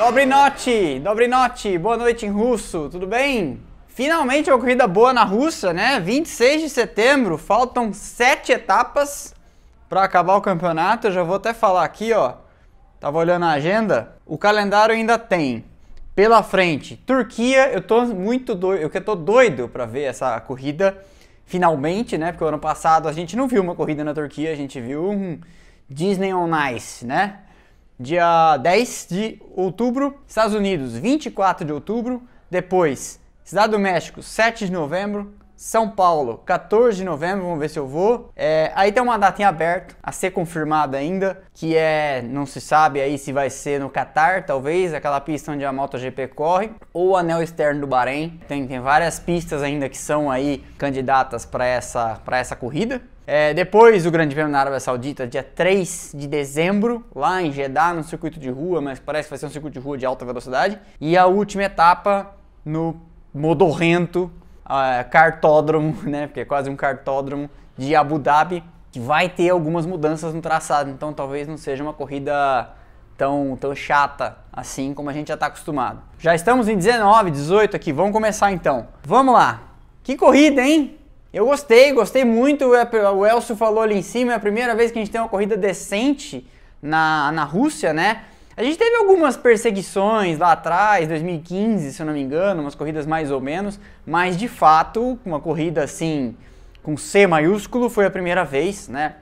Dobry noite, boa noite em russo, tudo bem? Finalmente uma corrida boa na Rússia, né? 26 de setembro, faltam sete etapas para acabar o campeonato. Eu já vou até falar aqui, ó. Tava olhando a agenda, o calendário ainda tem pela frente Turquia. Eu tô muito doido, eu que tô doido para ver essa corrida finalmente, né? Porque o ano passado a gente não viu uma corrida na Turquia, a gente viu um Disney on Ice, né? Dia 10 de outubro, Estados Unidos, 24 de outubro, depois Cidade do México, 7 de novembro, são Paulo, 14 de novembro, vamos ver se eu vou. É, aí tem uma data em aberto, a ser confirmada ainda, que é, não se sabe aí se vai ser no Qatar, talvez, aquela pista onde a MotoGP corre, ou o anel externo do Bahrein. Tem, tem várias pistas ainda que são aí candidatas para essa, essa corrida. É, depois o Grande Prêmio na Arábia Saudita, dia 3 de dezembro, lá em Jeddah, no circuito de rua, mas parece que vai ser um circuito de rua de alta velocidade. E a última etapa no Modorrento uh, cartódromo, né? Porque é quase um cartódromo de Abu Dhabi, que vai ter algumas mudanças no traçado. Então talvez não seja uma corrida tão, tão chata assim como a gente já está acostumado. Já estamos em 19, 18 aqui, vamos começar então. Vamos lá. Que corrida, hein? Eu gostei, gostei muito. O Elcio falou ali em cima, é a primeira vez que a gente tem uma corrida decente na, na Rússia, né? A gente teve algumas perseguições lá atrás, 2015, se eu não me engano, umas corridas mais ou menos, mas de fato, uma corrida assim, com C maiúsculo, foi a primeira vez, né?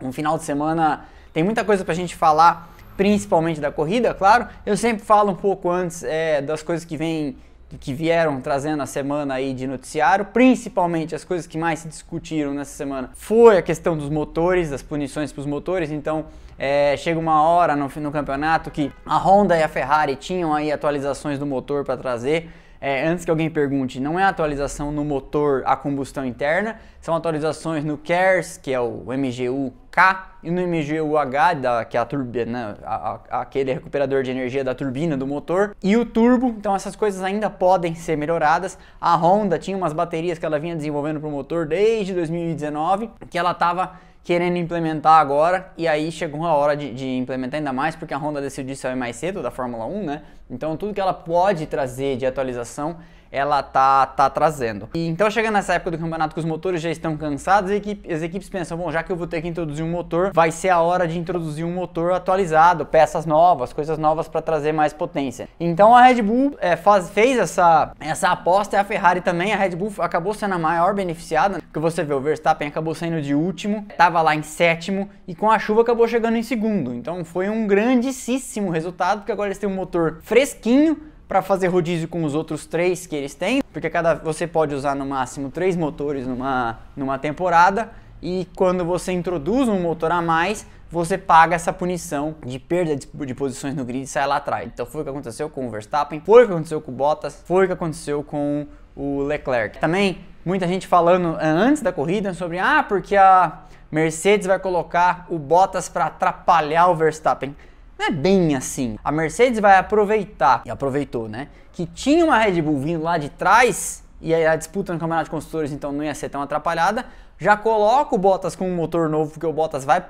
Um final de semana tem muita coisa pra gente falar, principalmente da corrida, claro. Eu sempre falo um pouco antes é, das coisas que vêm que vieram trazendo a semana aí de noticiário, principalmente as coisas que mais se discutiram nessa semana foi a questão dos motores, das punições para os motores. Então é, chega uma hora no, no campeonato que a Honda e a Ferrari tinham aí atualizações do motor para trazer. É, antes que alguém pergunte, não é atualização no motor a combustão interna, são atualizações no CARES, que é o MGU-K, e no MGU-H, da, que é a turbina, né, a, a, aquele recuperador de energia da turbina do motor, e o turbo, então essas coisas ainda podem ser melhoradas. A Honda tinha umas baterias que ela vinha desenvolvendo para o motor desde 2019, que ela estava querendo implementar agora, e aí chegou a hora de, de, implementar ainda mais, porque a Honda decidiu sair mais cedo da Fórmula 1, né? Então tudo que ela pode trazer de atualização ela tá, tá trazendo. E então chegando nessa época do campeonato que os motores já estão cansados, as equipes, as equipes pensam, bom, já que eu vou ter que introduzir um motor, vai ser a hora de introduzir um motor atualizado, peças novas, coisas novas para trazer mais potência. Então a Red Bull é, faz, fez essa, essa aposta e a Ferrari também, a Red Bull acabou sendo a maior beneficiada, porque você vê, o Verstappen acabou saindo de último, estava lá em sétimo e com a chuva acabou chegando em segundo. Então foi um grandíssimo resultado, porque agora eles têm um motor fresquinho, para fazer rodízio com os outros três que eles têm, porque cada você pode usar no máximo três motores numa, numa temporada e quando você introduz um motor a mais, você paga essa punição de perda de, de posições no grid e sai lá atrás. Então foi o que aconteceu com o Verstappen, foi o que aconteceu com o Bottas, foi o que aconteceu com o Leclerc. Também muita gente falando eh, antes da corrida sobre ah, porque a Mercedes vai colocar o Bottas para atrapalhar o Verstappen. Não é bem assim. A Mercedes vai aproveitar, e aproveitou, né? Que tinha uma Red Bull vindo lá de trás, e a disputa no Campeonato de Construtores então não ia ser tão atrapalhada. Já coloca o Bottas com um motor novo, porque o Bottas vai,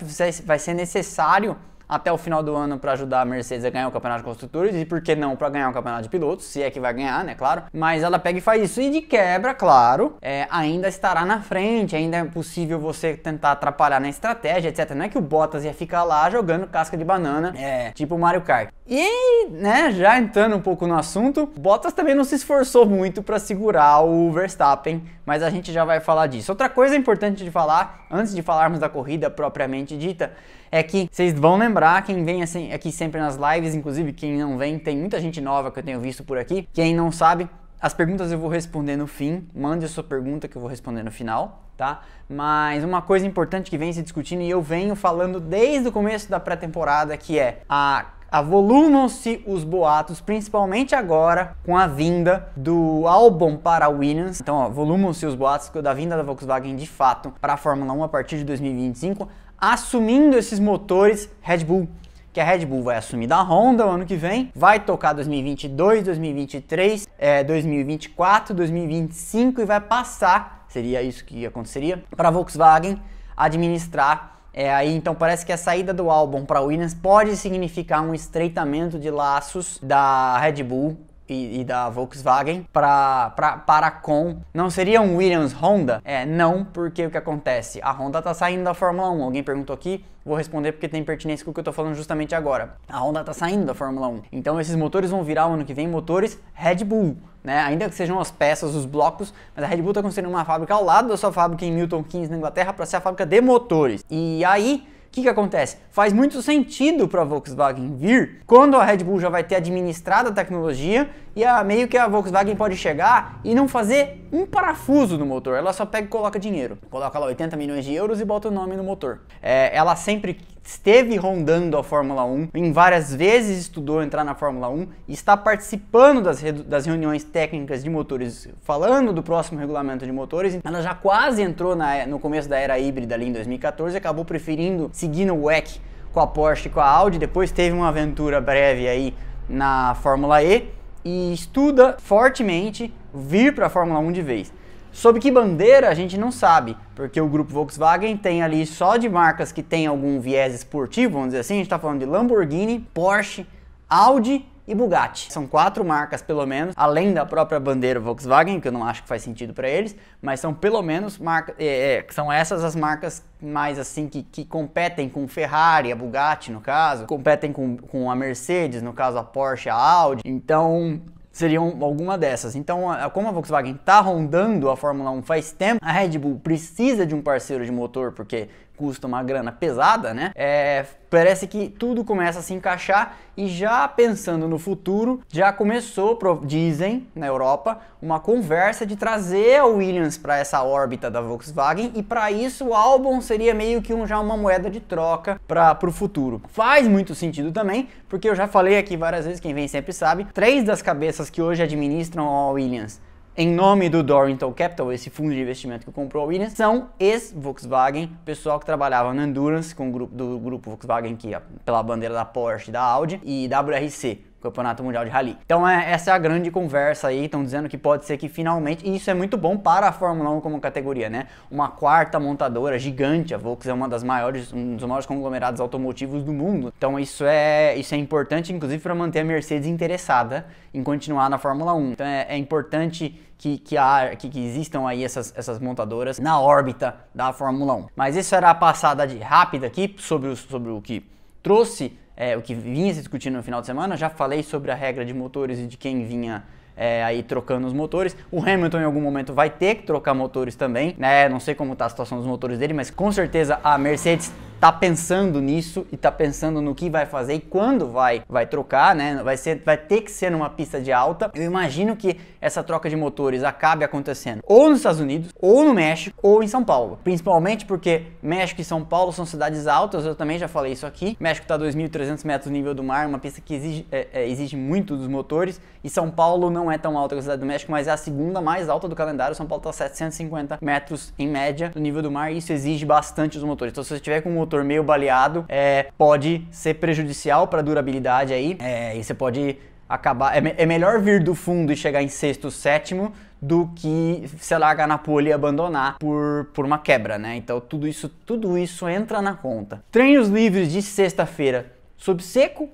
vai ser necessário até o final do ano para ajudar a Mercedes a ganhar o campeonato de construtores e por que não para ganhar o campeonato de pilotos, se é que vai ganhar, né, claro. Mas ela pega e faz isso e de quebra, claro, é, ainda estará na frente, ainda é possível você tentar atrapalhar na estratégia, etc. Não é que o Bottas ia ficar lá jogando casca de banana, é, tipo Mario Kart. E, né, já entrando um pouco no assunto, Bottas também não se esforçou muito para segurar o Verstappen, mas a gente já vai falar disso. Outra coisa importante de falar, antes de falarmos da corrida propriamente dita, é que vocês vão lembrar, quem vem assim, aqui sempre nas lives, inclusive quem não vem, tem muita gente nova que eu tenho visto por aqui. Quem não sabe, as perguntas eu vou responder no fim. Mande a sua pergunta que eu vou responder no final, tá? Mas uma coisa importante que vem se discutindo e eu venho falando desde o começo da pré-temporada que é a avolumam-se os boatos, principalmente agora com a vinda do álbum para a Williams. Então, avolumam-se os boatos da vinda da Volkswagen de fato para a Fórmula 1 a partir de 2025 assumindo esses motores Red Bull. Que a Red Bull vai assumir da Honda o ano que vem, vai tocar 2022, 2023, é, 2024, 2025 e vai passar, seria isso que aconteceria, para a Volkswagen administrar É, aí então parece que a saída do álbum para Williams pode significar um estreitamento de laços da Red Bull e, e, da Volkswagen pra, pra, para com. Não seria um Williams Honda? É, não, porque o que acontece? A Honda tá saindo da Fórmula 1. Alguém perguntou aqui, vou responder porque tem pertinência com o que eu tô falando justamente agora. A Honda tá saindo da Fórmula 1. Então esses motores vão virar ano que vem motores Red Bull. Né? Ainda que sejam as peças, os blocos, mas a Red Bull está construindo uma fábrica ao lado da sua fábrica em Milton Keynes, na Inglaterra, para ser a fábrica de motores. E aí, que, que acontece? Faz muito sentido para a Volkswagen vir quando a Red Bull já vai ter administrado a tecnologia e a, meio que a Volkswagen pode chegar e não fazer um parafuso no motor. Ela só pega e coloca dinheiro. Coloca lá 80 milhões de euros e bota o nome no motor. É, ela sempre esteve rondando a Fórmula 1, em várias vezes estudou entrar na Fórmula 1 e está participando das, das reuniões técnicas de motores, falando do próximo regulamento de motores. Ela já quase entrou na, no começo da era híbrida ali em 2014 e acabou preferindo seguir no WEC com a Porsche e com a Audi. Depois teve uma aventura breve aí na Fórmula E e estuda fortemente vir para a Fórmula 1 de vez. Sob que bandeira a gente não sabe, porque o grupo Volkswagen tem ali só de marcas que tem algum viés esportivo, vamos dizer assim, a gente está falando de Lamborghini, Porsche, Audi e Bugatti. São quatro marcas, pelo menos, além da própria bandeira Volkswagen, que eu não acho que faz sentido para eles, mas são pelo menos marcas, é, é, são essas as marcas mais assim que, que competem com Ferrari, a Bugatti no caso, competem com, com a Mercedes, no caso a Porsche, a Audi. Então, seriam alguma dessas. Então, como a Volkswagen está rondando a Fórmula 1 faz tempo, a Red Bull precisa de um parceiro de motor porque custa uma grana pesada, né? É, parece que tudo começa a se encaixar e já pensando no futuro, já começou, dizem na Europa, uma conversa de trazer a Williams para essa órbita da Volkswagen e para isso o álbum seria meio que um, já uma moeda de troca para o futuro. Faz muito sentido também, porque eu já falei aqui várias vezes, quem vem sempre sabe, três das cabeças que hoje administram a Williams em nome do Dorrington Capital, esse fundo de investimento que comprou a Williams, são ex-Volkswagen, pessoal que trabalhava no Endurance, com o grupo, do grupo Volkswagen, que pela bandeira da Porsche, da Audi, e WRC, Campeonato Mundial de Rally. Então é, essa é a grande conversa aí, estão dizendo que pode ser que finalmente, e isso é muito bom para a Fórmula 1 como categoria, né? Uma quarta montadora gigante, a Volkswagen é uma das maiores, um dos maiores conglomerados automotivos do mundo. Então isso é, isso é importante, inclusive, para manter a Mercedes interessada em continuar na Fórmula 1. Então é, é importante que, que, há, que, que, existam aí essas, essas montadoras na órbita da Fórmula 1. Mas isso era a passada de rápida aqui sobre o, sobre o que trouxe é, o que vinha se discutindo no final de semana. Já falei sobre a regra de motores e de quem vinha é, aí trocando os motores. O Hamilton em algum momento vai ter que trocar motores também, né? Não sei como está a situação dos motores dele, mas com certeza a Mercedes tá pensando nisso e tá pensando no que vai fazer e quando vai vai trocar, né? Vai ser vai ter que ser numa pista de alta. Eu imagino que essa troca de motores acabe acontecendo ou nos Estados Unidos, ou no México, ou em São Paulo. Principalmente porque México e São Paulo são cidades altas, eu também já falei isso aqui. México a 2.300 metros nível do mar, uma pista que exige, é, é, exige muito dos motores, e São Paulo não é tão alta que a cidade do México, mas é a segunda mais alta do calendário. São Paulo está a 750 metros em média do nível do mar, e isso exige bastante dos motores. Então, se você tiver com um motor meio baleado, é, pode ser prejudicial para a durabilidade aí, é, e você pode acabar. É, é, melhor vir do fundo e chegar em sexto, sétimo do que se largar na pole e abandonar por, por uma quebra, né? Então tudo isso, tudo isso entra na conta. Treinos livres de sexta-feira sob seco.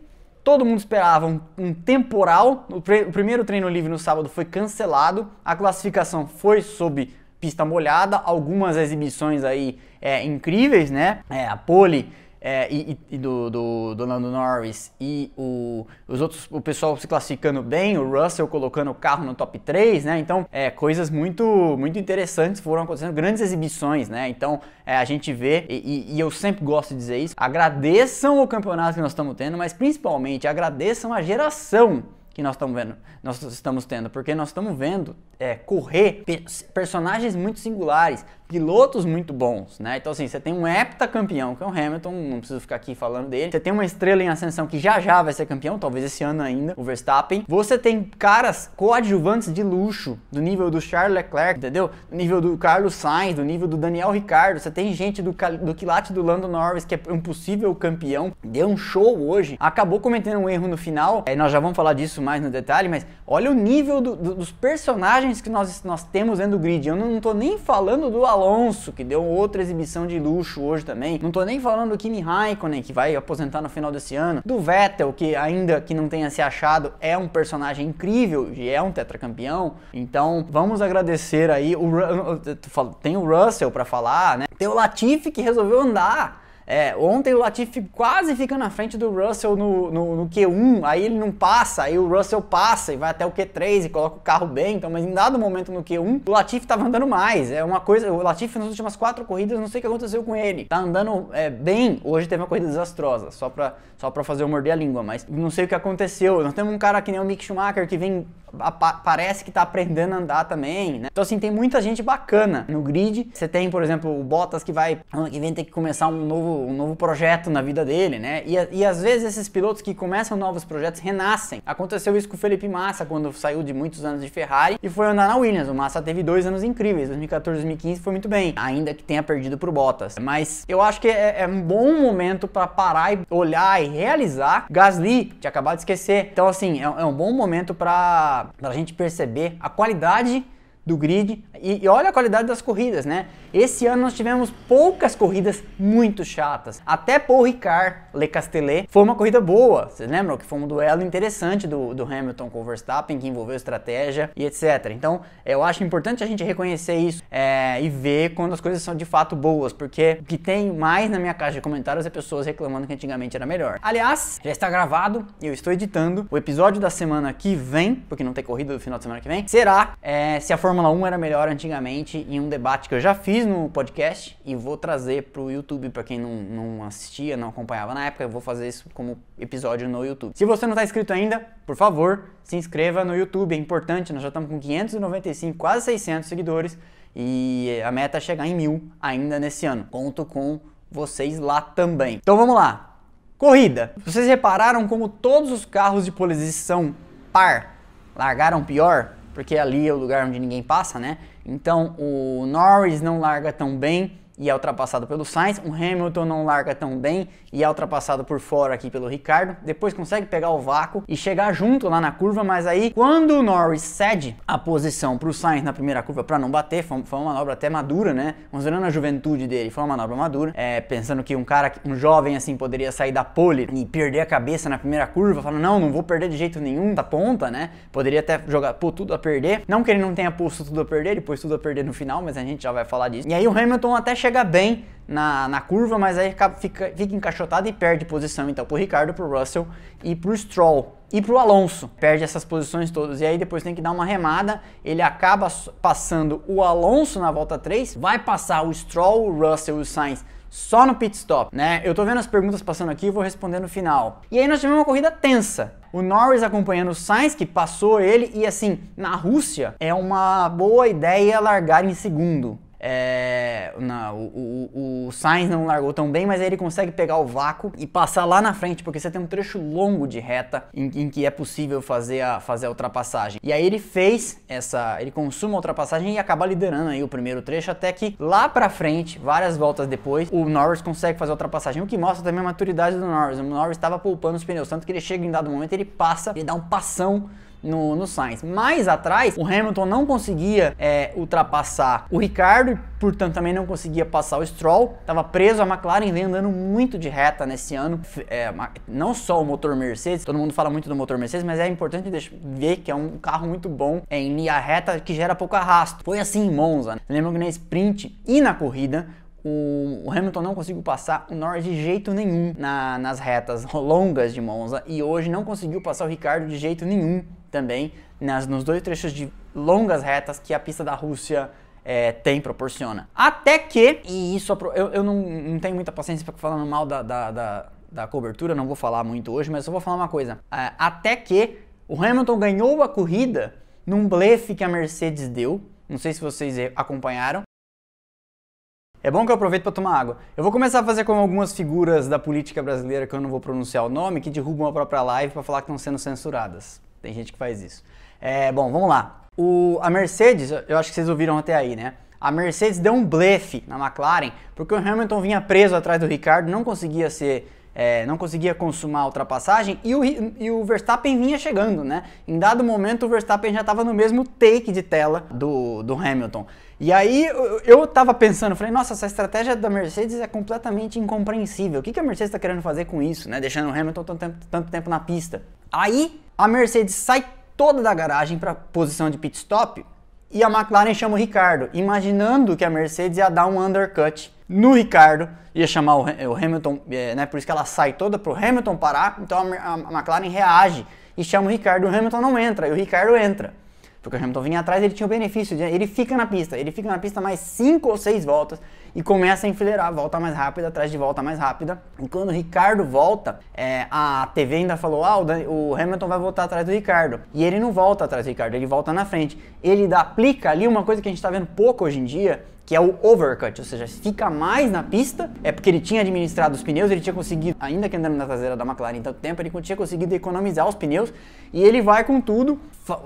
Todo mundo esperava um, um temporal. O, pre, o primeiro treino livre no sábado foi cancelado. A classificação foi sob pista molhada, algumas exibições aí é, incríveis, né? É, a pole é, e, e, do, do, do Lando Norris e o, os outros, o pessoal se classificando bem, o Russell colocando o carro no top 3, né? Então, é, coisas muito, muito interessantes foram acontecendo, grandes exibições, né? Então, é, a gente vê, e, e, eu sempre gosto de dizer isso, agradeçam o campeonato que nós estamos tendo, mas principalmente agradeçam a geração que nós estamos vendo, nós estamos tendo, porque nós estamos vendo é, correr personagens muito singulares, pilotos muito bons, né? Então assim, você tem um heptacampeão que é o Hamilton, não preciso ficar aqui falando dele. Você tem uma estrela em ascensão que já já vai ser campeão, talvez esse ano ainda, o Verstappen. Você tem caras coadjuvantes de luxo, do nível do Charles Leclerc, entendeu? Do nível do Carlos Sainz, do nível do Daniel Ricciardo. Você tem gente do, do quilate do Lando Norris, que é um possível campeão. Deu um show hoje. Acabou cometendo um erro no final. É, nós já vamos falar disso mais no detalhe, mas olha o nível do, do, dos personagens que nós, nós temos dentro do grid. Eu não, tô nem falando do Alonso que deu outra exibição de luxo hoje também. Não tô nem falando do Kimi Raikkonen, que vai aposentar no final desse ano, do Vettel, que ainda que não tenha se achado, é um personagem incrível e é um tetracampeão. Então, vamos agradecer aí o tem o Russell para falar, né? Tem o Latifi que resolveu andar é, ontem o Latifi quase fica na frente do Russell no, no, no, Q1, aí ele não passa, aí o Russell passa e vai até o Q3 e coloca o carro bem, então, mas em dado momento no Q1, o Latifi tava andando mais, é uma coisa, o Latifi nas últimas quatro corridas, não sei o que aconteceu com ele, tá andando é, bem, hoje teve uma corrida desastrosa, só pra, só pra fazer eu morder a língua, mas não sei o que aconteceu, nós temos um cara que nem o Mick Schumacher que vem parece que tá aprendendo a andar também, né? Então assim, tem muita gente bacana no grid. Você tem, por exemplo, o Bottas que vai ano que vem ter que começar um novo, um novo projeto na vida dele, né? E, e às vezes esses pilotos que começam novos projetos renascem. Aconteceu isso com o Felipe Massa quando saiu de muitos anos de Ferrari e foi andar na Williams. O Massa teve dois anos incríveis, 2014 e 2015 foi muito bem, ainda que tenha perdido pro Bottas. Mas eu acho que é, é um bom momento para parar e olhar e realizar. Gasly, tinha acabado de esquecer. Então assim, é, é um bom momento para para a gente perceber a qualidade do grid e, e, olha a qualidade das corridas, né? Esse ano nós tivemos poucas corridas muito chatas. Até Paul Ricard Le Castellet foi uma corrida boa. Vocês lembram que foi um duelo interessante do, do Hamilton com o Verstappen, que envolveu estratégia e etc. Então eu acho importante a gente reconhecer isso é, e ver quando as coisas são de fato boas, porque o que tem mais na minha caixa de comentários é pessoas reclamando que antigamente era melhor. Aliás, já está gravado e eu estou editando. O episódio da semana que vem, porque não tem corrida do final de semana que vem, será é, se a Fórmula 1 era melhor antigamente em um debate que eu já fiz no podcast e vou trazer para o YouTube para quem não, não assistia, não acompanhava na época. Eu vou fazer isso como episódio no YouTube. Se você não está inscrito ainda, por favor, se inscreva no YouTube. É importante, nós já estamos com 595, quase 600 seguidores e a meta é chegar em mil ainda nesse ano. Conto com vocês lá também. Então vamos lá. Corrida. Vocês repararam como todos os carros de posição par largaram pior? Porque ali é o lugar onde ninguém passa, né? Então o Norris não larga tão bem, e é ultrapassado pelo Sainz. O Hamilton não larga tão bem e é ultrapassado por fora aqui pelo Ricardo. Depois consegue pegar o vácuo e chegar junto lá na curva, mas aí quando o Norris cede a posição para o Sainz na primeira curva para não bater, foi, foi, uma manobra até madura, né? Considerando a juventude dele, foi uma manobra madura. É, pensando que um cara, um jovem assim, poderia sair da pole e perder a cabeça na primeira curva, falando, não, não vou perder de jeito nenhum da ponta, né? Poderia até jogar, pôr tudo a perder. Não que ele não tenha posto tudo a perder, ele pôs tudo a perder no final, mas a gente já vai falar disso. E aí o Hamilton até chega bem na, na curva, mas aí fica, fica encaixotado e perde posição então pro Ricardo, pro Russell e pro Stroll. E pro Alonso, perde essas posições todas. E aí depois tem que dar uma remada. Ele acaba passando o Alonso na volta 3, vai passar o Stroll, o Russell e o Sainz só no pit stop, né? Eu tô vendo as perguntas passando aqui e vou responder no final. E aí nós tivemos uma corrida tensa. O Norris acompanhando o Sainz, que passou ele, e assim, na Rússia é uma boa ideia largar em segundo. É, o, o, o, Sainz não largou tão bem, mas ele consegue pegar o vácuo e passar lá na frente, porque você tem um trecho longo de reta em, em, que é possível fazer a, fazer a ultrapassagem. E aí ele fez essa, ele consuma a ultrapassagem e acaba liderando aí o primeiro trecho, até que lá pra frente, várias voltas depois, o Norris consegue fazer a ultrapassagem, o que mostra também a maturidade do Norris. O Norris estava poupando os pneus, tanto que ele chega em dado momento, ele passa, ele dá um passão no, no Sainz. Mais atrás, o Hamilton não conseguia é, ultrapassar o Ricardo, portanto também não conseguia passar o Stroll. Estava preso, a McLaren vem andando muito de reta nesse ano. É, não só o motor Mercedes, todo mundo fala muito do motor Mercedes, mas é importante ver que é um carro muito bom é, em linha reta que gera pouco arrasto. Foi assim em Monza. Né? Lembra que na sprint e na corrida o, Hamilton não conseguiu passar o Norris de jeito nenhum na, nas retas longas de Monza e hoje não conseguiu passar o Ricardo de jeito nenhum também nas, nos dois trechos de longas retas que a pista da Rússia é, tem, proporciona. Até que, e isso eu, eu não, não tenho muita paciência para falando mal da, da, da, da, cobertura, não vou falar muito hoje, mas eu vou falar uma coisa. É, até que o Hamilton ganhou a corrida num blefe que a Mercedes deu, não sei se vocês acompanharam, é bom que eu aproveito para tomar água. Eu vou começar a fazer como algumas figuras da política brasileira que eu não vou pronunciar o nome, que derrubam a própria live para falar que estão sendo censuradas. Tem gente que faz isso. É, bom, vamos lá. O, a Mercedes, eu acho que vocês ouviram até aí, né? A Mercedes deu um blefe na McLaren, porque o Hamilton vinha preso atrás do Ricardo, não conseguia ser é, não conseguia consumar a ultrapassagem e o, e o Verstappen vinha chegando, né? Em dado momento o Verstappen já estava no mesmo take de tela do, do Hamilton. E aí eu tava pensando, falei, nossa, essa estratégia da Mercedes é completamente incompreensível. O que, que a Mercedes está querendo fazer com isso, né? Deixando o Hamilton tanto tempo, tanto tempo na pista. Aí a Mercedes sai toda da garagem para posição de pit stop e a McLaren chama o Ricardo, imaginando que a Mercedes ia dar um undercut no Ricardo, ia chamar o, Hamilton, é, né, por isso que ela sai toda para o Hamilton parar, então a, McLaren reage e chama o Ricardo, o Hamilton não entra, e o Ricardo entra. Porque o Hamilton vinha atrás, ele tinha o benefício, de, ele fica na pista, ele fica na pista mais 5 ou 6 voltas e começa a enfileirar, volta mais rápida, atrás de volta mais rápida. E quando o Ricardo volta, é, a TV ainda falou, ah, o, Hamilton vai voltar atrás do Ricardo. E ele não volta atrás do Ricardo, ele volta na frente. Ele aplica ali uma coisa que a gente está vendo pouco hoje em dia, que é o overcut, ou seja, fica mais na pista, é porque ele tinha administrado os pneus, ele tinha conseguido, ainda que andando na traseira da McLaren tanto tempo, ele tinha conseguido economizar os pneus e ele vai com tudo.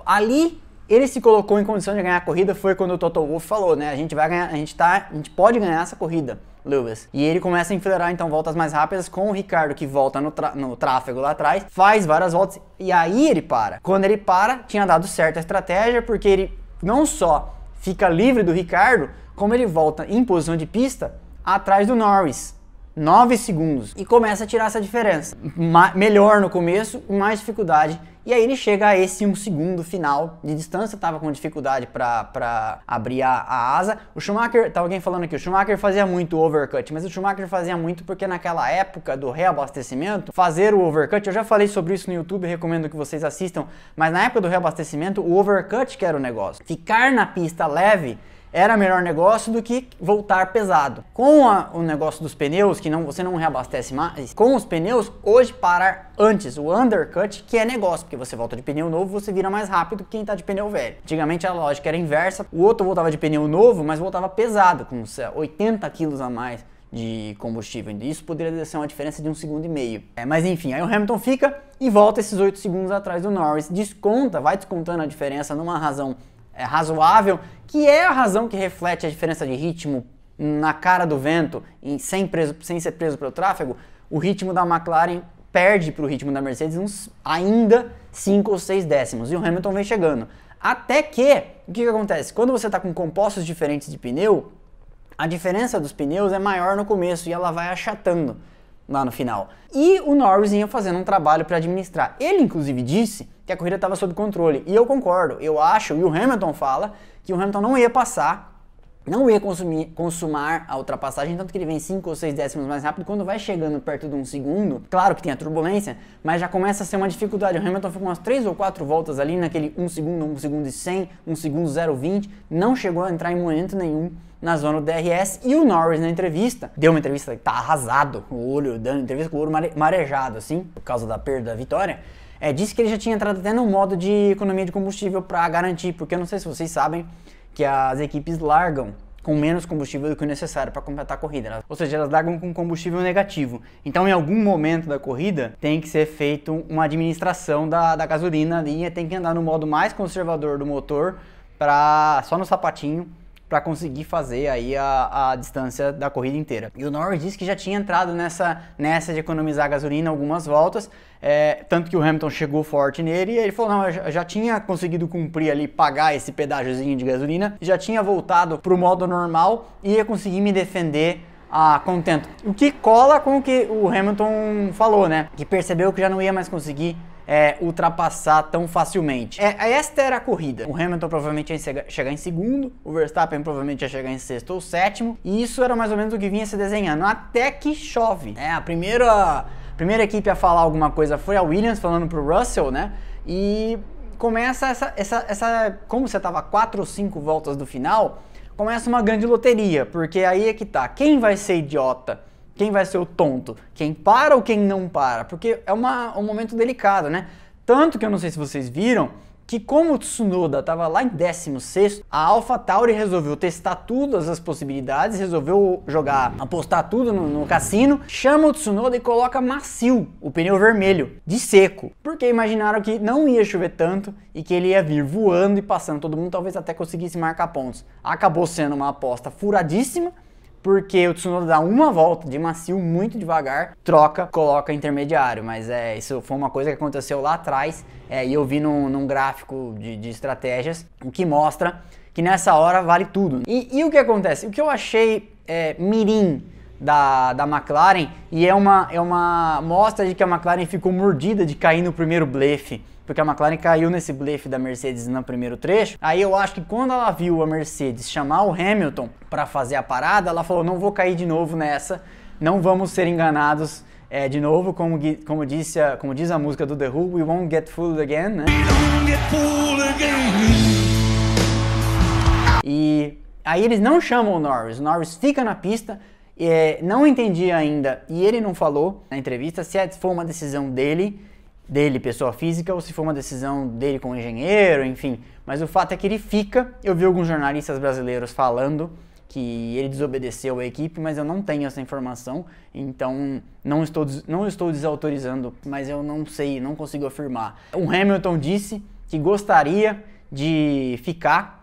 Ali ele se colocou em condição de ganhar a corrida foi quando o Toto Wolff falou, né? A gente vai ganhar, a gente tá, a gente pode ganhar essa corrida, Lewis. E ele começa a enfileirar então voltas mais rápidas com o Ricardo que volta no, no tráfego lá atrás, faz várias voltas e aí ele para. Quando ele para, tinha dado certo a estratégia porque ele não só fica livre do Ricardo, como ele volta em posição de pista atrás do Norris. 9 segundos e começa a tirar essa diferença. Ma melhor no começo, mais dificuldade e aí ele chega a esse um segundo final de distância, tava com dificuldade para abrir a, a, asa. O Schumacher, tá alguém falando aqui, o Schumacher fazia muito overcut, mas o Schumacher fazia muito porque naquela época do reabastecimento, fazer o overcut, eu já falei sobre isso no YouTube, recomendo que vocês assistam, mas na época do reabastecimento, o overcut que era o negócio. Ficar na pista leve era melhor negócio do que voltar pesado. Com a, o negócio dos pneus, que não, você não reabastece mais, com os pneus, hoje parar antes, o undercut, que é negócio, porque você volta de pneu novo, você vira mais rápido que quem está de pneu velho. Antigamente a lógica era inversa, o outro voltava de pneu novo, mas voltava pesado, com 80 quilos a mais de combustível. Isso poderia ser uma diferença de um segundo e meio. É, mas enfim, aí o Hamilton fica e volta esses 8 segundos atrás do Norris. Desconta, vai descontando a diferença numa razão é, razoável, que é a razão que reflete a diferença de ritmo na cara do vento, em, sem, preso, sem ser preso pelo tráfego, o ritmo da McLaren perde para o ritmo da Mercedes uns ainda 5 ou 6 décimos. E o Hamilton vem chegando. Até que, o que, que acontece? Quando você está com compostos diferentes de pneu, a diferença dos pneus é maior no começo e ela vai achatando lá no final. E o Norris ia fazendo um trabalho para administrar. Ele, inclusive, disse que a corrida estava sob controle. E eu concordo. Eu acho, e o Hamilton fala, que o Hamilton não ia passar, não ia consumir, consumar a ultrapassagem, tanto que ele vem 5 ou 6 décimos mais rápido. Quando vai chegando perto de um segundo, claro que tem a turbulência, mas já começa a ser uma dificuldade. O Hamilton ficou umas 3 ou 4 voltas ali naquele 1 segundo, 1 segundo e 100, 1 segundo 0,20, não chegou a entrar em momento nenhum na zona do DRS e o Norris na entrevista, deu uma entrevista que tá arrasado, o olho dando entrevista com o olho marejado assim, por causa da perda da vitória. É, disse que ele já tinha entrado até no modo de economia de combustível para garantir, porque eu não sei se vocês sabem que as equipes largam com menos combustível do que o necessário para completar a corrida. Né? Ou seja, elas largam com combustível negativo. Então, em algum momento da corrida, tem que ser feito uma administração da, da gasolina ali, tem que andar no modo mais conservador do motor, para só no sapatinho, para conseguir fazer aí a, a distância da corrida inteira. E o Norris disse que já tinha entrado nessa, nessa de economizar gasolina algumas voltas, é, tanto que o Hamilton chegou forte nele e ele falou, não, eu já, tinha conseguido cumprir ali, pagar esse pedágiozinho de gasolina, já tinha voltado para o modo normal e ia conseguir me defender a contento. O que cola com o que o Hamilton falou, né? Que percebeu que já não ia mais conseguir é, ultrapassar tão facilmente. É, esta era a corrida. O Hamilton provavelmente ia chegar em segundo, o Verstappen provavelmente ia chegar em sexto ou sétimo, e isso era mais ou menos o que vinha se desenhando, até que chove. É, a primeira, a primeira equipe a falar alguma coisa foi a Williams falando pro Russell, né? E começa essa, essa, essa como você tava quatro ou cinco voltas do final, começa uma grande loteria, porque aí é que tá, quem vai ser idiota? Quem vai ser o tonto? Quem para ou quem não para? Porque é uma, um momento delicado, né? Tanto que eu não sei se vocês viram, que como o Tsunoda estava lá em 16, a AlphaTauri resolveu testar todas as possibilidades, resolveu jogar, apostar tudo no, no, cassino, chama o Tsunoda e coloca macio o pneu vermelho, de seco, porque imaginaram que não ia chover tanto e que ele ia vir voando e passando todo mundo, talvez até conseguisse marcar pontos. Acabou sendo uma aposta furadíssima, porque o Tsunoda dá uma volta de macio muito devagar, troca, coloca intermediário. Mas é, isso foi uma coisa que aconteceu lá atrás é, e eu vi num, num gráfico de, de estratégias, o que mostra que nessa hora vale tudo. E, e o que acontece? O que eu achei é, mirim da, da McLaren e é uma, é uma mostra de que a McLaren ficou mordida de cair no primeiro blefe porque a McLaren caiu nesse blefe da Mercedes no primeiro trecho. Aí eu acho que quando ela viu a Mercedes chamar o Hamilton para fazer a parada, ela falou: não vou cair de novo nessa, não vamos ser enganados é, de novo, como, como, disse a, como diz a música do The Who, we won't get fooled again, né? E aí eles não chamam o Norris, o Norris fica na pista, é, não entendi ainda, e ele não falou na entrevista se é, foi uma decisão dele, dele, pessoa física, ou se foi uma decisão dele como engenheiro, enfim. Mas o fato é que ele fica. Eu vi alguns jornalistas brasileiros falando que ele desobedeceu a equipe, mas eu não tenho essa informação, então não estou, não estou desautorizando, mas eu não sei, não consigo afirmar. O Hamilton disse que gostaria de ficar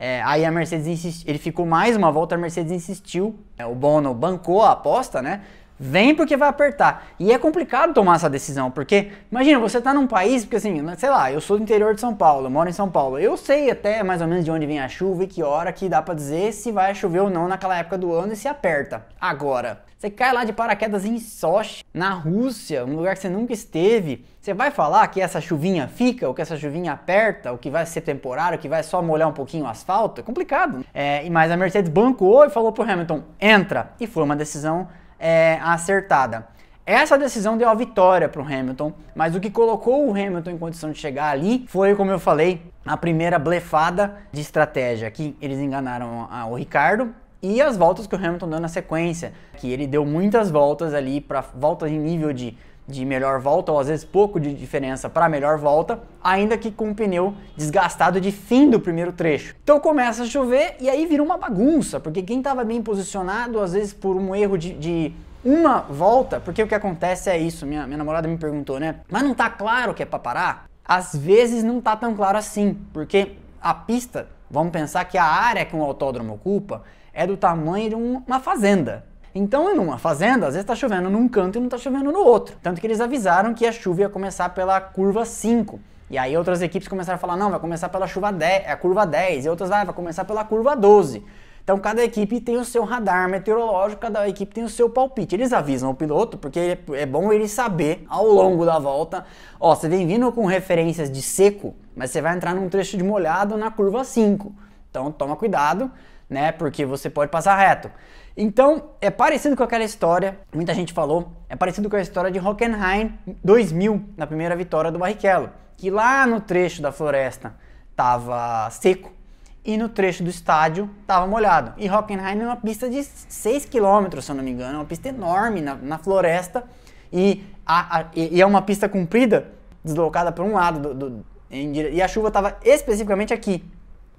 é, aí a Mercedes insistiu, ele ficou mais uma volta, a Mercedes insistiu, é, o Bono bancou a aposta, né? Vem porque vai apertar. E é complicado tomar essa decisão, porque imagina, você tá num país, porque assim, sei lá, eu sou do interior de São Paulo, moro em São Paulo. Eu sei até mais ou menos de onde vem a chuva e que hora que dá para dizer se vai chover ou não naquela época do ano e se aperta. Agora, você cai lá de paraquedas em Sochi, na Rússia, um lugar que você nunca esteve. Você vai falar que essa chuvinha fica, ou que essa chuvinha aperta, ou que vai ser temporário, que vai só molhar um pouquinho o asfalto? É complicado. É, mas a Mercedes bancou e falou pro Hamilton: entra. E foi uma decisão é, acertada. Essa decisão deu a vitória para o Hamilton, mas o que colocou o Hamilton em condição de chegar ali foi, como eu falei, a primeira blefada de estratégia, que eles enganaram o Ricardo e as voltas que o Hamilton deu na sequência, que ele deu muitas voltas ali para voltas em nível de, de melhor volta, ou às vezes pouco de diferença para melhor volta, ainda que com o pneu desgastado de fim do primeiro trecho. Então começa a chover e aí vira uma bagunça, porque quem estava bem posicionado, às vezes por um erro de, de uma volta, porque o que acontece é isso, minha, minha namorada me perguntou, né? Mas não tá claro que é para parar? Às vezes não tá tão claro assim, porque a pista, vamos pensar que a área que um autódromo ocupa é do tamanho de uma fazenda. Então, numa fazenda, às vezes está chovendo num canto e não está chovendo no outro. Tanto que eles avisaram que a chuva ia começar pela curva 5. E aí outras equipes começaram a falar, não, vai começar pela chuva 10, é a curva 10, e outras, ah, vai começar pela curva 12. Então cada equipe tem o seu radar meteorológico, cada equipe tem o seu palpite. Eles avisam o piloto porque é bom ele saber ao longo da volta, ó, você vem vindo com referências de seco, mas você vai entrar num trecho de molhado na curva 5. Então toma cuidado, né? Porque você pode passar reto. Então, é parecido com aquela história, muita gente falou, é parecido com a história de Hockenheim 2000, na primeira vitória do Barrichello, que lá no trecho da floresta estava seco e no trecho do estádio estava molhado. E Hockenheim é uma pista de 6 km, se eu não me engano, é uma pista enorme na, na floresta e, a, a, e, é uma pista comprida, deslocada para um lado do, do, em, e a chuva estava especificamente aqui,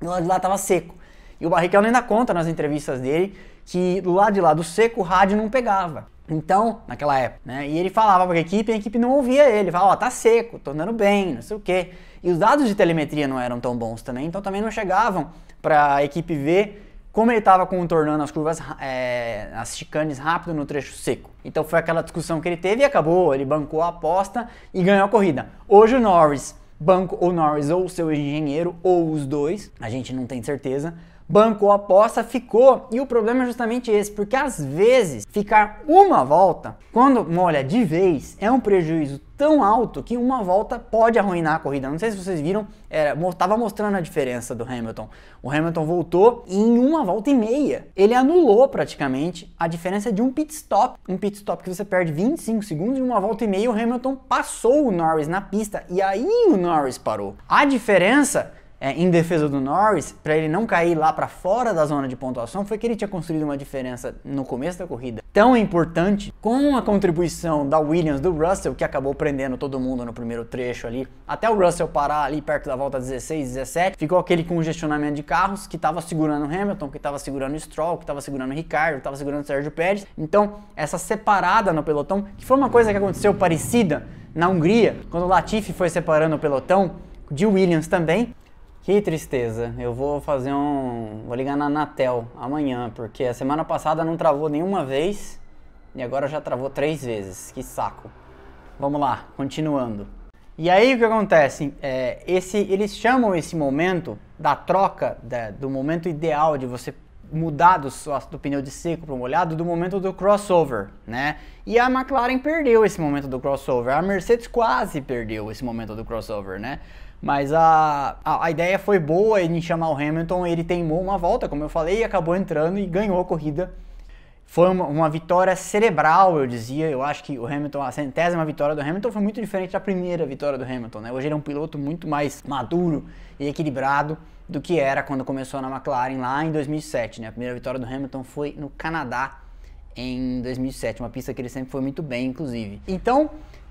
e o lado de lá estava seco. E o Barrichello ainda conta nas entrevistas dele que do lado de lá do seco o rádio não pegava. Então, naquela época, né? E ele falava para a equipe e a equipe não ouvia ele. Falava, ó, oh, tá seco, tô andando bem, não sei o quê. E os dados de telemetria não eram tão bons também, então também não chegavam para a equipe ver como ele estava contornando as curvas, é, as chicanes rápido no trecho seco. Então foi aquela discussão que ele teve e acabou. Ele bancou a aposta e ganhou a corrida. Hoje o Norris, banco ou Norris ou seu engenheiro ou os dois, a gente não tem certeza, bancou a aposta, ficou. E o problema é justamente esse, porque às vezes ficar uma volta, quando molha de vez, é um prejuízo tão alto que uma volta pode arruinar a corrida. Não sei se vocês viram, estava mostrando a diferença do Hamilton. O Hamilton voltou e em uma volta e meia ele anulou praticamente a diferença de um pit stop. Um pit stop que você perde 25 segundos e uma volta e meia o Hamilton passou o Norris na pista e aí o Norris parou. A diferença é, em defesa do Norris, para ele não cair lá para fora da zona de pontuação, foi que ele tinha construído uma diferença no começo da corrida tão importante, com a contribuição da Williams, do Russell, que acabou prendendo todo mundo no primeiro trecho ali, até o Russell parar ali perto da volta 16, 17, ficou aquele congestionamento de carros que estava segurando o Hamilton, que estava segurando o Stroll, que estava segurando o Ricardo, que estava segurando o Sérgio Pérez. Então, essa separada no pelotão, que foi uma coisa que aconteceu parecida na Hungria, quando o Latifi foi separando o pelotão, de Williams também, Que tristeza. Eu vou fazer um. Vou ligar na Anatel amanhã, porque a semana passada não travou nenhuma vez e agora já travou três vezes. Que saco. Vamos lá, continuando. E aí o que acontece? É, esse, eles chamam esse momento da troca, da, do momento ideal de você mudar do, do pneu de seco para molhado, do momento do crossover, né? E a McLaren perdeu esse momento do crossover. A Mercedes quase perdeu esse momento do crossover, né? Mas a, a, a, ideia foi boa em chamar o Hamilton, ele teimou uma volta, como eu falei, e acabou entrando e ganhou a corrida. Foi uma, uma, vitória cerebral, eu dizia. Eu acho que o Hamilton, a centésima vitória do Hamilton foi muito diferente da primeira vitória do Hamilton. Né? Hoje ele é um piloto muito mais maduro e equilibrado do que era quando começou na McLaren lá em 2007. Né? A primeira vitória do Hamilton foi no Canadá em 2007, uma pista que ele sempre foi muito bem, inclusive. Então,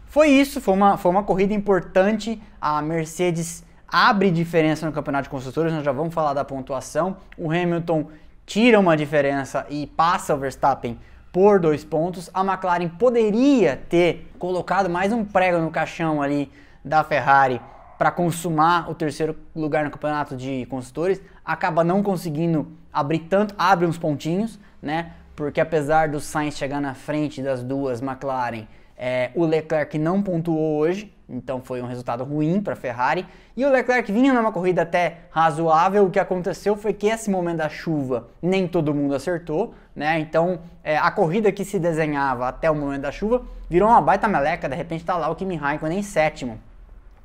foi isso, foi uma, foi uma corrida importante. A Mercedes abre diferença no campeonato de construtores, nós já vamos falar da pontuação. O Hamilton tira uma diferença e passa o Verstappen por dois pontos. A McLaren poderia ter colocado mais um prego no caixão ali da Ferrari para consumar o terceiro lugar no campeonato de construtores, acaba não conseguindo abrir tanto, abre uns pontinhos, né? Porque apesar do Sainz chegar na frente das duas McLaren, é, o Leclerc não pontuou hoje, então foi um resultado ruim para a Ferrari. E o Leclerc vinha numa corrida até razoável. O que aconteceu foi que esse momento da chuva nem todo mundo acertou, né? Então é, a corrida que se desenhava até o momento da chuva virou uma baita meleca. De repente está lá o Kimi Raikkonen em sétimo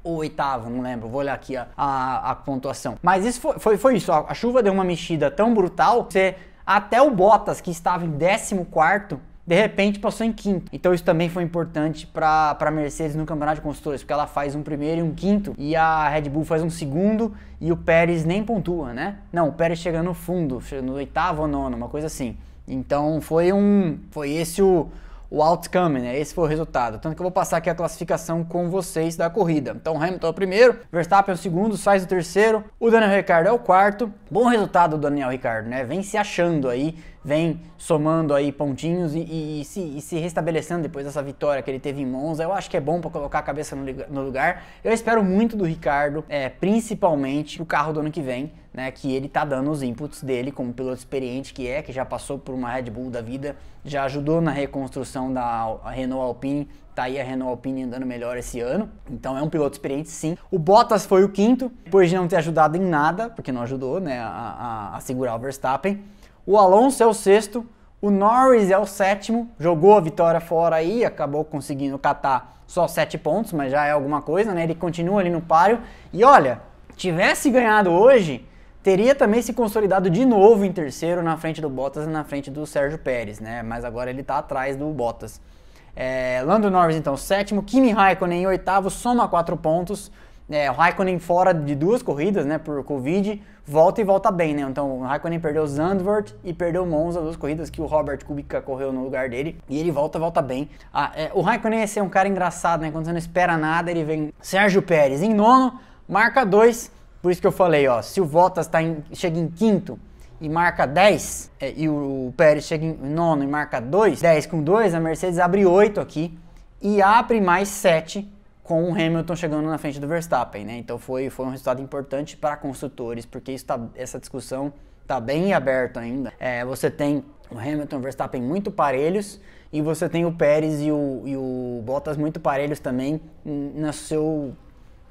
ou oitavo, não lembro, vou olhar aqui a, a, a pontuação. Mas isso foi, foi, foi isso, a, a, chuva deu uma mexida tão brutal que até o Bottas, que estava em décimo quarto, de repente passou em quinto. Então isso também foi importante para a Mercedes no campeonato de construtores, porque ela faz um primeiro e um quinto, e a Red Bull faz um segundo e o Pérez nem pontua, né? Não, o Pérez chega no fundo, no oitavo ou nono, uma coisa assim. Então foi um, foi esse o o outcome, né? Esse foi o resultado. Tanto que eu vou passar aqui a classificação com vocês da corrida. Então, Hamilton é o primeiro, Verstappen é o segundo, Sainz é o terceiro, o Daniel Ricciardo é o quarto. Bom resultado do Daniel Ricciardo, né? Vem se achando aí, vem somando aí pontinhos e, e, e, se, e, se, restabelecendo depois dessa vitória que ele teve em Monza. Eu acho que é bom para colocar a cabeça no, lugar. Eu espero muito do Ricardo, é, principalmente o carro do ano que vem né, que ele tá dando os inputs dele como piloto experiente que é, que já passou por uma Red Bull da vida, já ajudou na reconstrução da Renault Alpine, tá aí a Renault Alpine andando melhor esse ano, então é um piloto experiente sim. O Bottas foi o quinto, depois de não ter ajudado em nada, porque não ajudou, né, a, a, a segurar o Verstappen. O Alonso é o sexto, o Norris é o sétimo, jogou a vitória fora aí, acabou conseguindo catar só sete pontos, mas já é alguma coisa, né? Ele continua ali no páreo. E olha, tivesse ganhado hoje, teria também se consolidado de novo em terceiro na frente do Bottas e na frente do Sérgio Pérez, né? Mas agora ele está atrás do Bottas. É, Lando Norris então sétimo, Kimi Raikkonen em oitavo, soma quatro pontos. É, o Raikkonen fora de duas corridas, né, por Covid, volta e volta bem, né? Então o Raikkonen perdeu Zandvoort e perdeu Monza, duas corridas que o Robert Kubica correu no lugar dele, e ele volta, volta bem. Ah, é, o Raikkonen é ser um cara engraçado, né? Quando você não espera nada, ele vem Sérgio Pérez em nono, marca dois, por isso que eu falei, ó, se o Bottas tá em, chega em quinto e marca 10, é, e o Pérez chega em nono e marca 2, 10 com 2, a Mercedes abre 8 aqui e abre mais 7 com o Hamilton chegando na frente do Verstappen, né? Então foi, foi um resultado importante para construtores, porque isso tá, essa discussão está bem aberta ainda. É, você tem o Hamilton e o Verstappen muito parelhos e você tem o Pérez e o, e o Bottas muito parelhos também no seu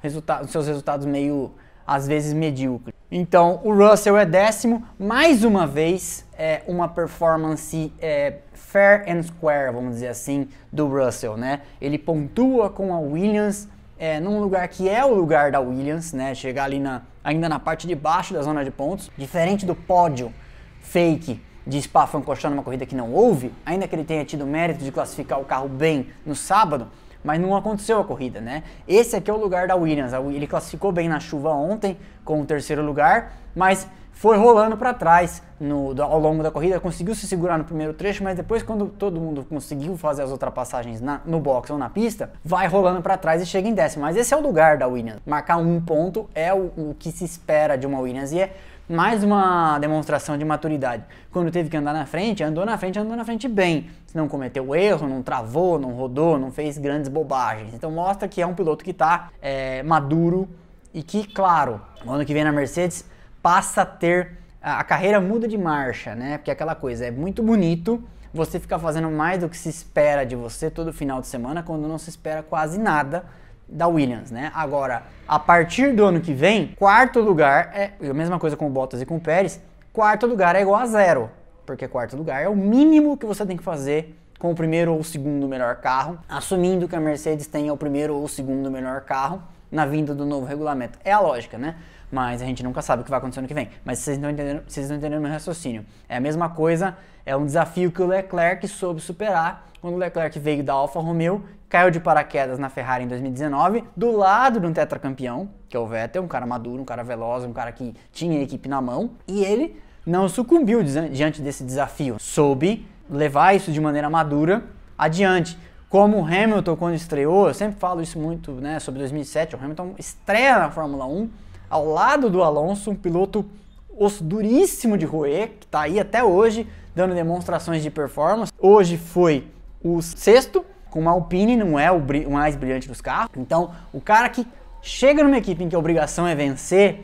resultado, nos seus resultados meio às vezes medíocre. Então, o Russell é décimo, mais uma vez, é uma performance é, fair and square, vamos dizer assim, do Russell, né? Ele pontua com a Williams é, num lugar que é o lugar da Williams, né? Chegar ali na, ainda na parte de baixo da zona de pontos, diferente do pódio fake de Spa-Francorchamps numa corrida que não houve, ainda que ele tenha tido mérito de classificar o carro bem no sábado, mas não aconteceu a corrida, né? Esse aqui é o lugar da Williams. Ele classificou bem na chuva ontem com o terceiro lugar, mas foi rolando para trás no, ao longo da corrida, conseguiu se segurar no primeiro trecho, mas depois quando todo mundo conseguiu fazer as ultrapassagens na, no box ou na pista, vai rolando para trás e chega em décimo. Mas esse é o lugar da Williams. Marcar um ponto é o, o que se espera de uma Williams e é mais uma demonstração de maturidade. Quando teve que andar na frente, andou na frente, andou na frente bem. Não cometeu erro, não travou, não rodou, não fez grandes bobagens. Então mostra que é um piloto que está é, maduro e que, claro, no ano que vem na Mercedes passa a ter a, carreira muda de marcha, né? Porque é aquela coisa é muito bonito você ficar fazendo mais do que se espera de você todo final de semana quando não se espera quase nada da Williams, né? Agora, a partir do ano que vem, quarto lugar é a mesma coisa com o Bottas e com o Pérez, quarto lugar é igual a zero, porque quarto lugar é o mínimo que você tem que fazer com o primeiro ou segundo melhor carro, assumindo que a Mercedes tenha o primeiro ou segundo melhor carro na vinda do novo regulamento. É a lógica, né? Mas a gente nunca sabe o que vai acontecer no que vem. Mas vocês estão entendendo, vocês estão entendendo meu raciocínio. É a mesma coisa, é um desafio que o Leclerc soube superar quando o Leclerc veio da Alfa Romeo, caiu de paraquedas na Ferrari em 2019, do lado de um tetracampeão, que é o Vettel, um cara maduro, um cara veloz, um cara que tinha a equipe na mão, e ele não sucumbiu diante desse desafio. Soube levar isso de maneira madura adiante. Como o Hamilton, quando estreou, eu sempre falo isso muito né, sobre 2007, o Hamilton estreia na Fórmula 1 ao lado do Alonso, um piloto osso duríssimo de roer, que está aí até hoje dando demonstrações de performance. Hoje foi o sexto, com uma Alpine, não é o, mais brilhante dos carros. Então, o cara que chega numa equipe em que a obrigação é vencer,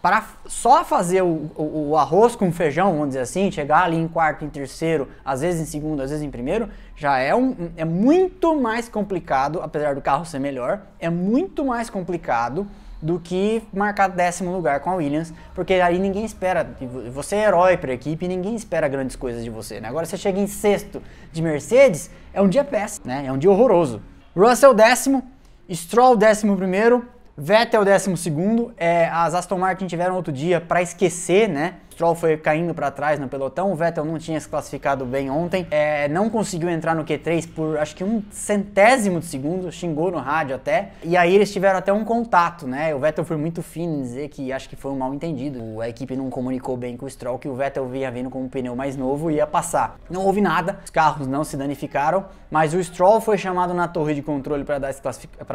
para só fazer o, o, o, arroz com feijão, vamos dizer assim, chegar ali em quarto, em terceiro, às vezes em segundo, às vezes em primeiro, já é, um, é muito mais complicado, apesar do carro ser melhor, é muito mais complicado do que marcar décimo lugar com a Williams, porque aí ninguém espera, você é herói para a equipe, ninguém espera grandes coisas de você, né? Agora você chega em sexto de Mercedes, é um dia péssimo, né? É um dia horroroso. Russell décimo, Stroll décimo primeiro, Vettel décimo segundo, é, as Aston Martin tiveram outro dia para esquecer, né? Stroll foi caindo para trás no pelotão, o Vettel não tinha se classificado bem ontem, é, não conseguiu entrar no Q3 por acho que um centésimo de segundo, xingou no rádio até, e aí eles tiveram até um contato, né? O Vettel foi muito fino em dizer que acho que foi um mal entendido, a equipe não comunicou bem com o Stroll que o Vettel vinha vindo com um pneu mais novo e ia passar. Não houve nada, os carros não se danificaram, mas o Stroll foi chamado na torre de controle para dar,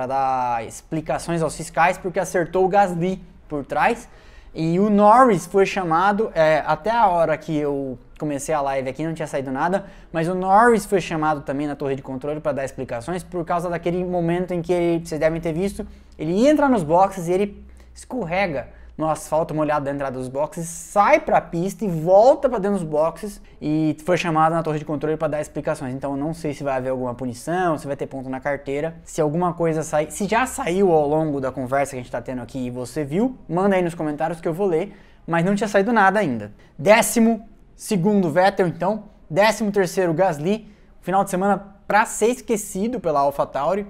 dar explicações aos fiscais porque acertou o Gasly por trás e o Norris foi chamado, é, até a hora que eu comecei a live aqui não tinha saído nada, mas o Norris foi chamado também na torre de controle para dar explicações por causa daquele momento em que ele, vocês devem ter visto, ele ia entrar nos boxes e ele escorrega no asfalto molhado da entrada dos boxes, sai para a pista e volta para dentro dos boxes e foi chamado na torre de controle para dar explicações. Então não sei se vai haver alguma punição, se vai ter ponto na carteira, se alguma coisa sair, se já saiu ao longo da conversa que a gente está tendo aqui e você viu, manda aí nos comentários que eu vou ler, mas não tinha saído nada ainda. Décimo segundo Vettel então, décimo terceiro Gasly, final de semana para ser esquecido pela AlphaTauri,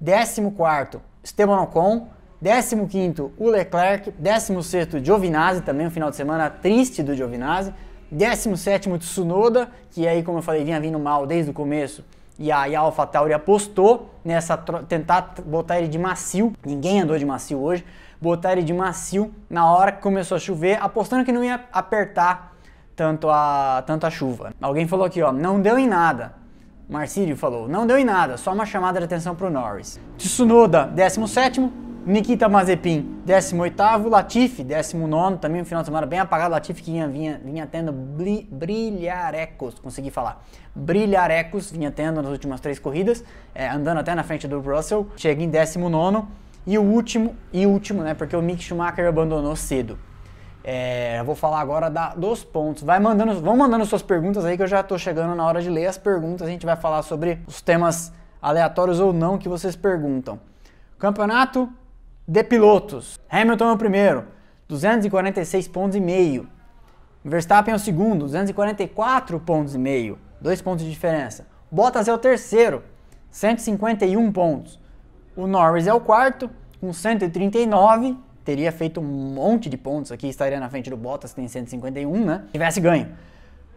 décimo quarto Esteban Ocon 15º o Leclerc, 16º Giovinazzi, também um final de semana triste do Giovinazzi, 17º Tsunoda, que aí como eu falei vinha vindo mal desde o começo, e a, e a AlphaTauri apostou nessa tentar botar ele de macio, ninguém andou de macio hoje, botar ele de macio na hora que começou a chover, apostando que não ia apertar tanto a, tanto a chuva. Alguém falou aqui, ó, não deu em nada. Marcílio falou, não deu em nada, só uma chamada de atenção para o Norris. Tsunoda, 17º, Nikita Mazepin, 18º, Latifi, 19º, também um final de semana bem apagado, Latifi que vinha, vinha, vinha tendo brilharecos, consegui falar, brilharecos vinha tendo nas últimas três corridas, é, andando até na frente do Russell, chega em 19º, e o último, e último, né, porque o Mick Schumacher abandonou cedo. É, eu vou falar agora da, dos pontos. Vai mandando, vão mandando suas perguntas aí que eu já estou chegando na hora de ler as perguntas. A gente vai falar sobre os temas aleatórios ou não que vocês perguntam. Campeonato de pilotos. Hamilton é o primeiro, 246 pontos e meio. Verstappen é o segundo, 244 pontos e meio, dois pontos de diferença. Bottas é o terceiro, 151 pontos. O Norris é o quarto, com 139, teria feito um monte de pontos aqui, estaria na frente do Bottas, tem 151, né? Tivesse ganho.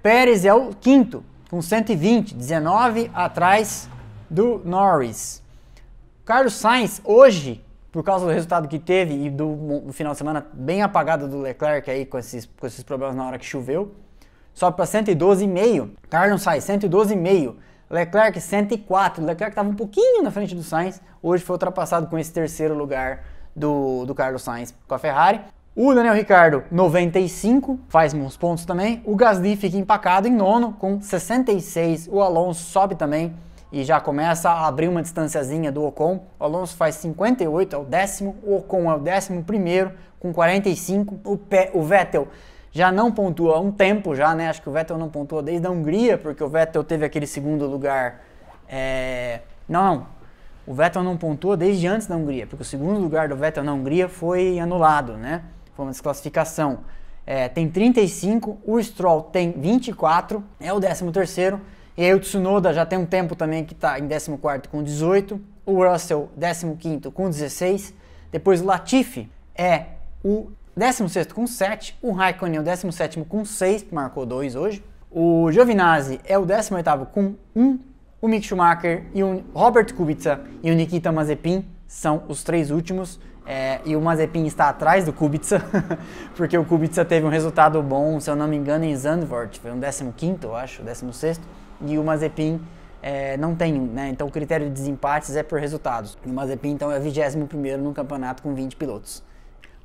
Pérez é o quinto, com 120, 19 atrás do Norris. Carlos Sainz, hoje, por causa do resultado que teve e do, do, final de semana bem apagado do Leclerc aí com esses, com esses problemas na hora que choveu, sobe para 112,5. Carlos Sainz, 112,5. Leclerc, 104. Leclerc estava um pouquinho na frente do Sainz, hoje foi ultrapassado com esse terceiro lugar do, do Carlos Sainz com a Ferrari. O Daniel Ricardo, 95, faz uns pontos também. O Gasly fica empacado em nono com 66. O Alonso sobe também e já começa a abrir uma distanciazinha do Ocon. O Alonso faz 58, é o décimo, o Ocon é o décimo primeiro com 45. O, Pe o Vettel já não pontua há um tempo já, né? Acho que o Vettel não pontua desde a Hungria, porque o Vettel teve aquele segundo lugar. É... Não. O Vettel não pontua desde antes da Hungria, porque o segundo lugar do Vettel na Hungria foi anulado, né? Foi uma desclassificação. É, tem 35, o Stroll tem 24, é o 13 terceiro. E aí o Tsunoda já tem um tempo também que está em 14 com 18, o Russell 15 com 16, depois o Latifi é o 16 com 7, o Raikkonen é o 17 com 6, marcou 2 hoje, o Giovinazzi é o 18 com 1, o Mick Schumacher e o Robert Kubica e o Nikita Mazepin são os três últimos. É, e o Mazepin está atrás do Kubica, porque o Kubica teve um resultado bom, se eu não me engano, em Zandvoort, foi um 15, eu acho, 16 e o Mazepin é, não tem, né? Então o critério de desempates é por resultados. O Mazepin então é 21 no campeonato com 20 pilotos.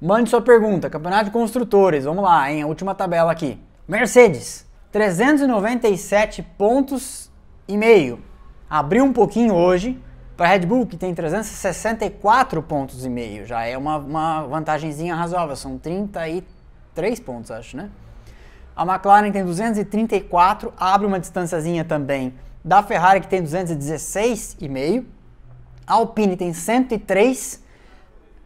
Mande sua pergunta, campeonato de construtores, vamos lá, hein? A última tabela aqui. Mercedes, 397 pontos e meio. Abriu um pouquinho hoje para Red Bull, que tem 364 pontos e meio. Já é uma, uma vantagemzinha razoável, são 33 pontos, acho, né? A McLaren tem 234, abre uma distânciazinha também da Ferrari que tem 216,5. A Alpine tem 103,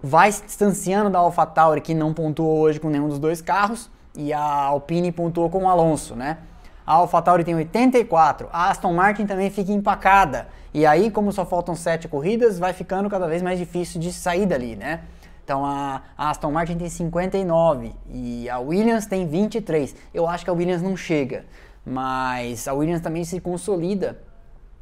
vai se distanciando da AlphaTauri que não pontuou hoje com nenhum dos dois carros e a Alpine pontuou com o Alonso, né? A AlphaTauri tem 84, a Aston Martin também fica empacada. E aí, como só faltam 7 corridas, vai ficando cada vez mais difícil de sair dali, né? Então a, Aston Martin tem 59 e a Williams tem 23. Eu acho que a Williams não chega, mas a Williams também se consolida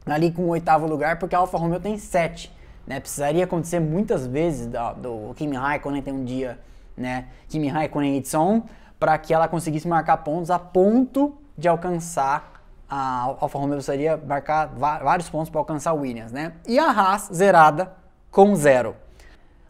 ali com o oitavo lugar porque a Alfa Romeo tem 7. Né? Precisaria acontecer muitas vezes do, Kimi Raikkonen ter um dia, né? Kimi Raikkonen Edson, para que ela conseguisse marcar pontos a ponto de alcançar a Alfa Romeo precisaria marcar vários pontos para alcançar a Williams, né? E a Haas zerada com zero.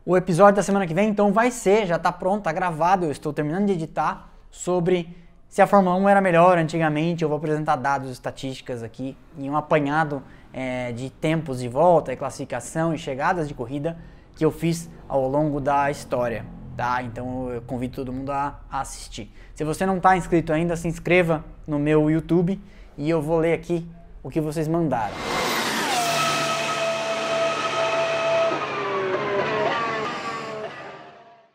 O episódio da semana que vem, então, vai ser, já está pronto, está gravado, eu estou terminando de editar, sobre se a Fórmula 1 era melhor antigamente. Eu vou apresentar dados estatísticas aqui e um apanhado é, de tempos de volta, e classificação e chegadas de corrida que eu fiz ao longo da história. Tá? Então eu convido todo mundo a, assistir. Se você não está inscrito ainda, se inscreva no meu YouTube e eu vou ler aqui o que vocês mandaram.